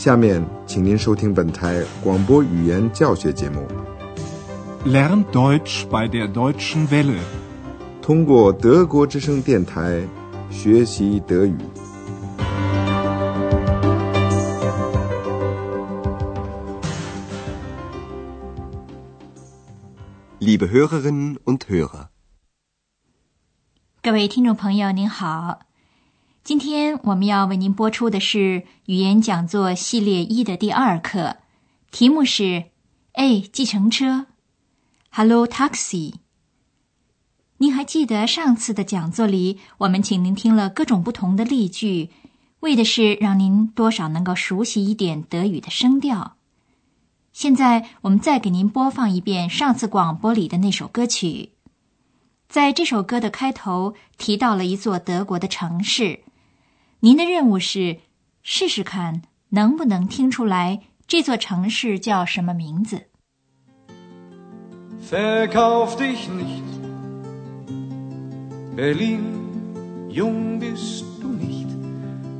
下面，请您收听本台广播语言教学节目。Lern Deutsch bei der Deutschen Welle，通过德国之声电台学习德语。Liebe Hörerinnen und Hörer，各位听众朋友，您好。今天我们要为您播出的是语言讲座系列一的第二课，题目是“哎，计程车 ”，Hello Taxi。您还记得上次的讲座里，我们请您听了各种不同的例句，为的是让您多少能够熟悉一点德语的声调。现在我们再给您播放一遍上次广播里的那首歌曲。在这首歌的开头提到了一座德国的城市。您的任务是试试看能不能听出来这座城市叫什么名字。Verkauf dich nicht, Berlin, jung bist du nicht,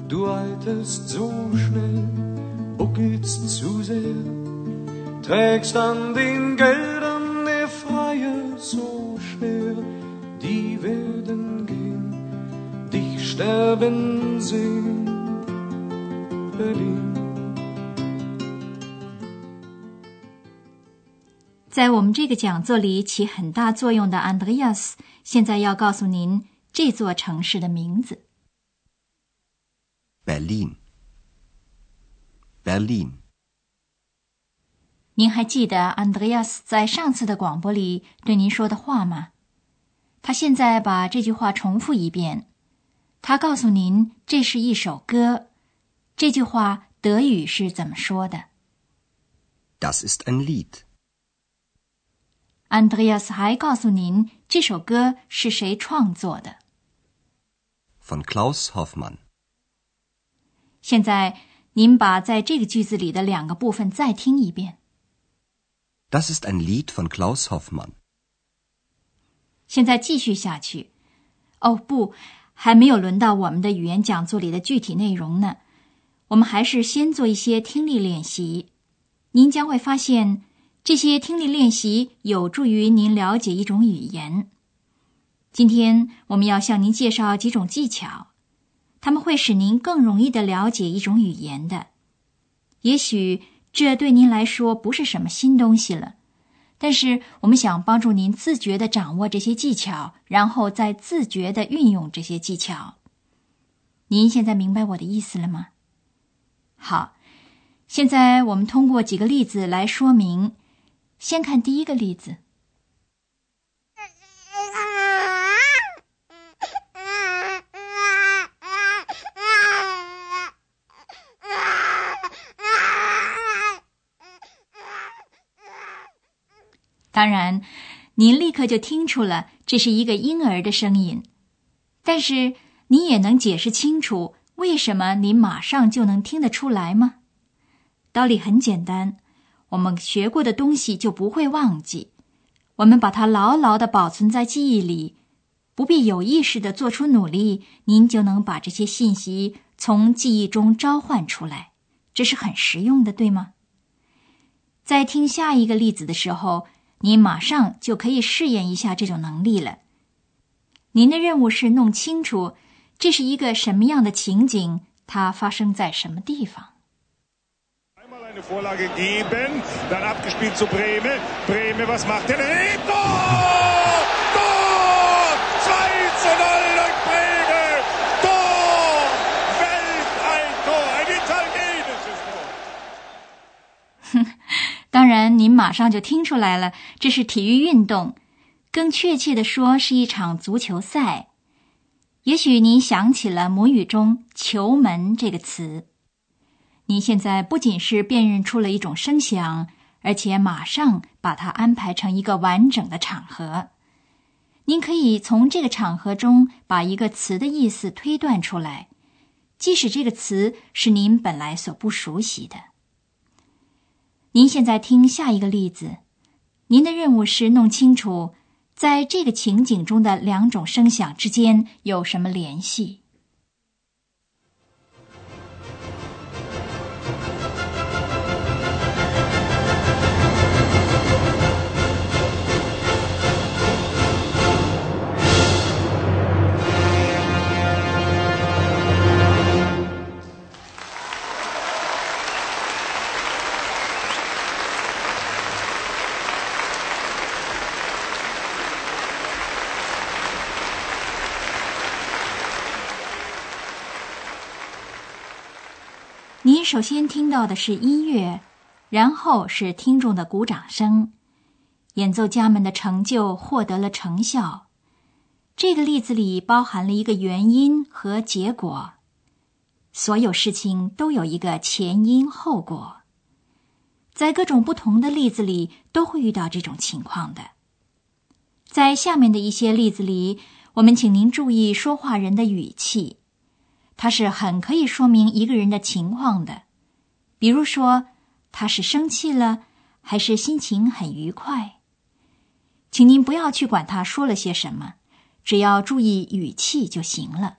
du alterst so schnell, buckelst zu sehr, trägst an den Geldern dich sterben 在我们这个讲座里起很大作用的 Andreas，现在要告诉您这座城市的名字。Berlin，Berlin。您还记得 Andreas 在上次的广播里对您说的话吗？他现在把这句话重复一遍。他告诉您，这是一首歌。这句话德语是怎么说的？Das ist ein Lied。Andreas 还告诉您，这首歌是谁创作的？Von Klaus Hoffmann。现在，您把在这个句子里的两个部分再听一遍。Das ist ein Lied von Klaus Hoffmann。现在继续下去。哦，不。还没有轮到我们的语言讲座里的具体内容呢，我们还是先做一些听力练习。您将会发现，这些听力练习有助于您了解一种语言。今天我们要向您介绍几种技巧，他们会使您更容易的了解一种语言的。也许这对您来说不是什么新东西了。但是，我们想帮助您自觉的掌握这些技巧，然后再自觉的运用这些技巧。您现在明白我的意思了吗？好，现在我们通过几个例子来说明。先看第一个例子。当然，您立刻就听出了这是一个婴儿的声音，但是你也能解释清楚为什么您马上就能听得出来吗？道理很简单，我们学过的东西就不会忘记，我们把它牢牢的保存在记忆里，不必有意识的做出努力，您就能把这些信息从记忆中召唤出来，这是很实用的，对吗？在听下一个例子的时候。您马上就可以试验一下这种能力了。您的任务是弄清楚这是一个什么样的情景，它发生在什么地方。然，您马上就听出来了，这是体育运动，更确切的说是一场足球赛。也许您想起了母语中“球门”这个词。您现在不仅是辨认出了一种声响，而且马上把它安排成一个完整的场合。您可以从这个场合中把一个词的意思推断出来，即使这个词是您本来所不熟悉的。您现在听下一个例子，您的任务是弄清楚在这个情景中的两种声响之间有什么联系。首先听到的是音乐，然后是听众的鼓掌声，演奏家们的成就获得了成效。这个例子里包含了一个原因和结果，所有事情都有一个前因后果。在各种不同的例子里都会遇到这种情况的。在下面的一些例子里，我们请您注意说话人的语气。它是很可以说明一个人的情况的，比如说他是生气了，还是心情很愉快。请您不要去管他说了些什么，只要注意语气就行了。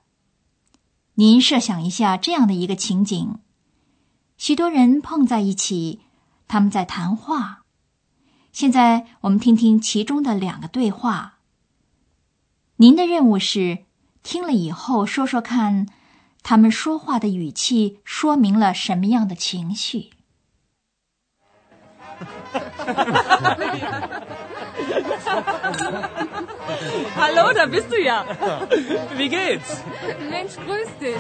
您设想一下这样的一个情景：许多人碰在一起，他们在谈话。现在我们听听其中的两个对话。您的任务是听了以后说说看。他们说话的语气说明了什么样的情绪？Hallo, da bist du ja. Wie geht's? Mensch, grüß dich.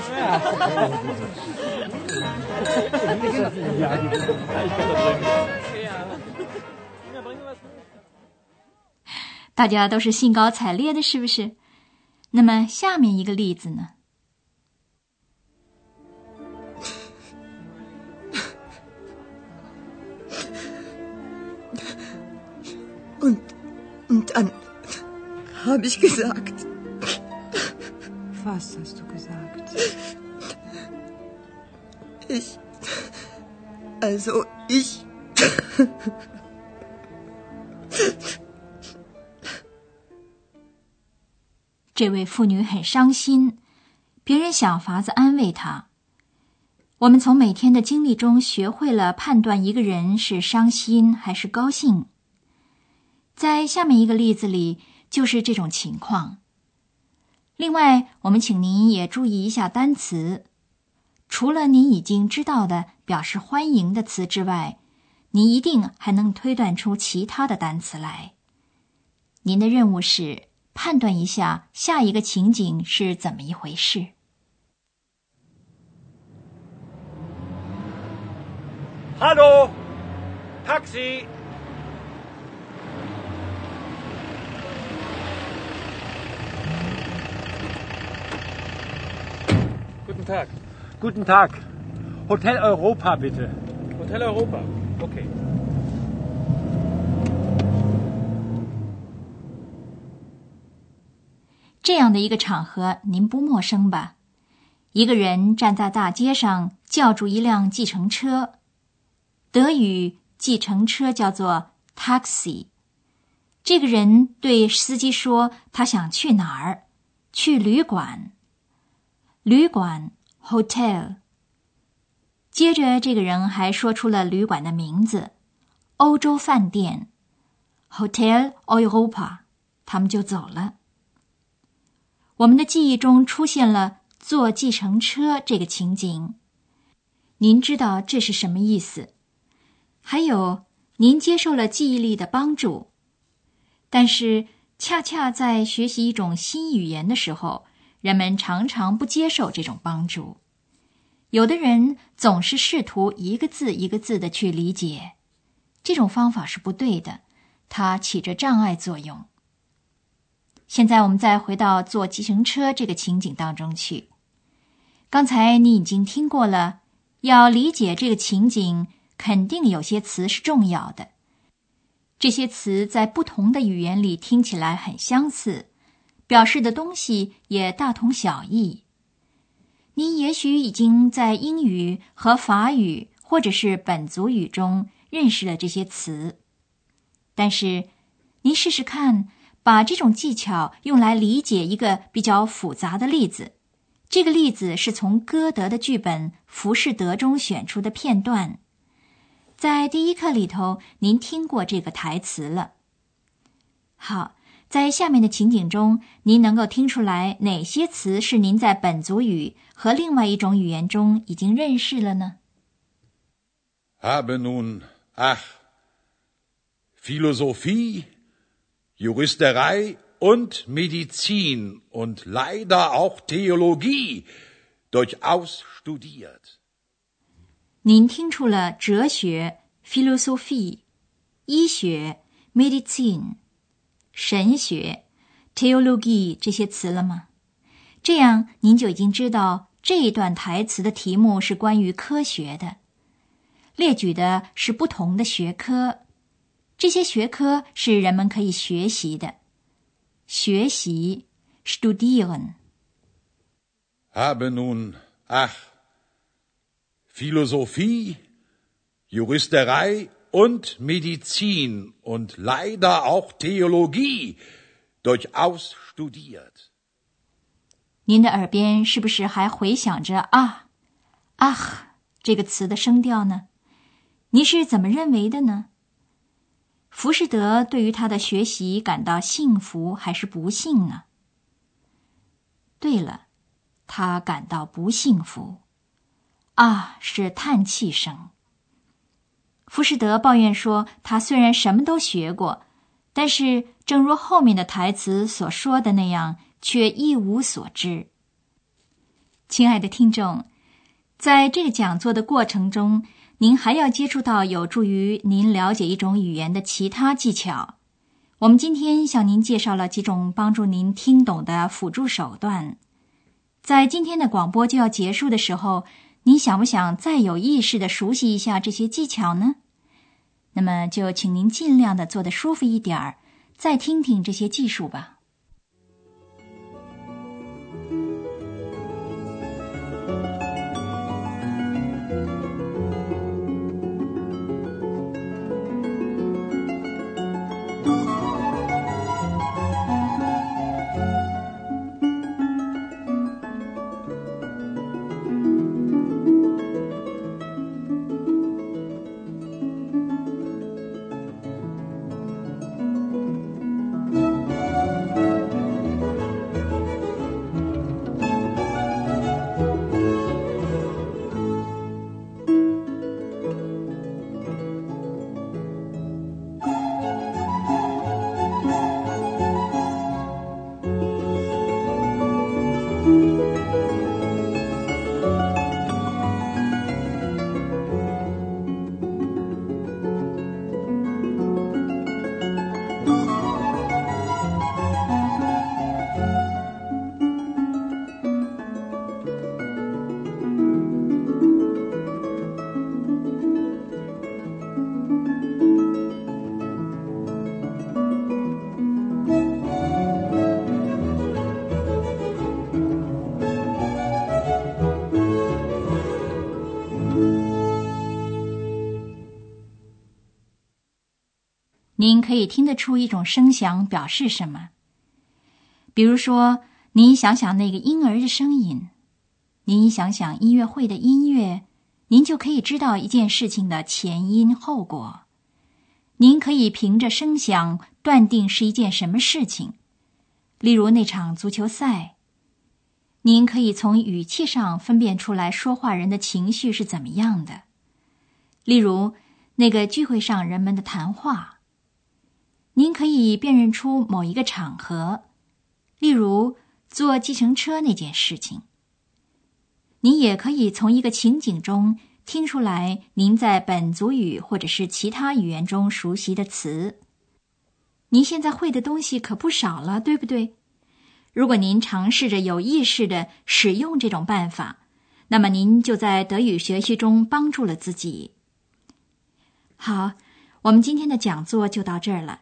大家都是兴高采烈的，是不是？那么下面一个例子呢？Und, und dann habe ich gesagt. Was hast du gesagt? Ich. Also ich. 这位妇女很伤心，别人想法子安慰她。我们从每天的经历中学会了判断一个人是伤心还是高兴。在下面一个例子里，就是这种情况。另外，我们请您也注意一下单词。除了您已经知道的表示欢迎的词之外，您一定还能推断出其他的单词来。您的任务是判断一下下一个情景是怎么一回事。Hallo，Taxi。Guten Tag. Guten Tag. Hotel Europa, bitte. Hotel Europa. Okay. 这样的一个场合，您不陌生吧？一个人站在大街上，叫住一辆计程车。德语计程车叫做 taxi。这个人对司机说：“他想去哪儿？去旅馆。”旅馆 （hotel）。接着，这个人还说出了旅馆的名字——欧洲饭店 （Hotel Europa）。他们就走了。我们的记忆中出现了坐计程车这个情景。您知道这是什么意思？还有，您接受了记忆力的帮助，但是恰恰在学习一种新语言的时候。人们常常不接受这种帮助，有的人总是试图一个字一个字的去理解，这种方法是不对的，它起着障碍作用。现在我们再回到坐计程车这个情景当中去。刚才你已经听过了，要理解这个情景，肯定有些词是重要的，这些词在不同的语言里听起来很相似。表示的东西也大同小异。您也许已经在英语和法语或者是本族语中认识了这些词，但是您试试看，把这种技巧用来理解一个比较复杂的例子。这个例子是从歌德的剧本《浮士德》中选出的片段，在第一课里头您听过这个台词了。好。在下面的情景中，您能够听出来哪些词是您在本族语和另外一种语言中已经认识了呢？Habe nun ach Philosophie, Juristerei und Medizin und leider auch Theologie durchaus studiert. 您听出了哲学 （philosophie）、医学 （medicine）、神学 （theologie） 这些词了吗？这样您就已经知道这一段台词的题目是关于科学的，列举的是不同的学科，这些学科是人们可以学习的。学习 （studieren）。Habe nun, ach, Philosophie, Juristerei und Medizin und leider auch Theologie durchaus studiert. 您的耳边是不是还回响着啊啊这个词的声调呢？您是怎么认为的呢？浮士德对于他的学习感到幸福还是不幸呢？对了，他感到不幸福。啊，是叹气声。浮士德抱怨说，他虽然什么都学过，但是正如后面的台词所说的那样，却一无所知。亲爱的听众，在这个讲座的过程中，您还要接触到有助于您了解一种语言的其他技巧。我们今天向您介绍了几种帮助您听懂的辅助手段。在今天的广播就要结束的时候，你想不想再有意识的熟悉一下这些技巧呢？那么就请您尽量的坐得舒服一点儿，再听听这些技术吧。您可以听得出一种声响表示什么？比如说，您想想那个婴儿的声音，您想想音乐会的音乐，您就可以知道一件事情的前因后果。您可以凭着声响断定是一件什么事情，例如那场足球赛。您可以从语气上分辨出来说话人的情绪是怎么样的，例如那个聚会上人们的谈话。您可以辨认出某一个场合，例如坐计程车那件事情。您也可以从一个情景中听出来您在本族语或者是其他语言中熟悉的词。您现在会的东西可不少了，对不对？如果您尝试着有意识的使用这种办法，那么您就在德语学习中帮助了自己。好，我们今天的讲座就到这儿了。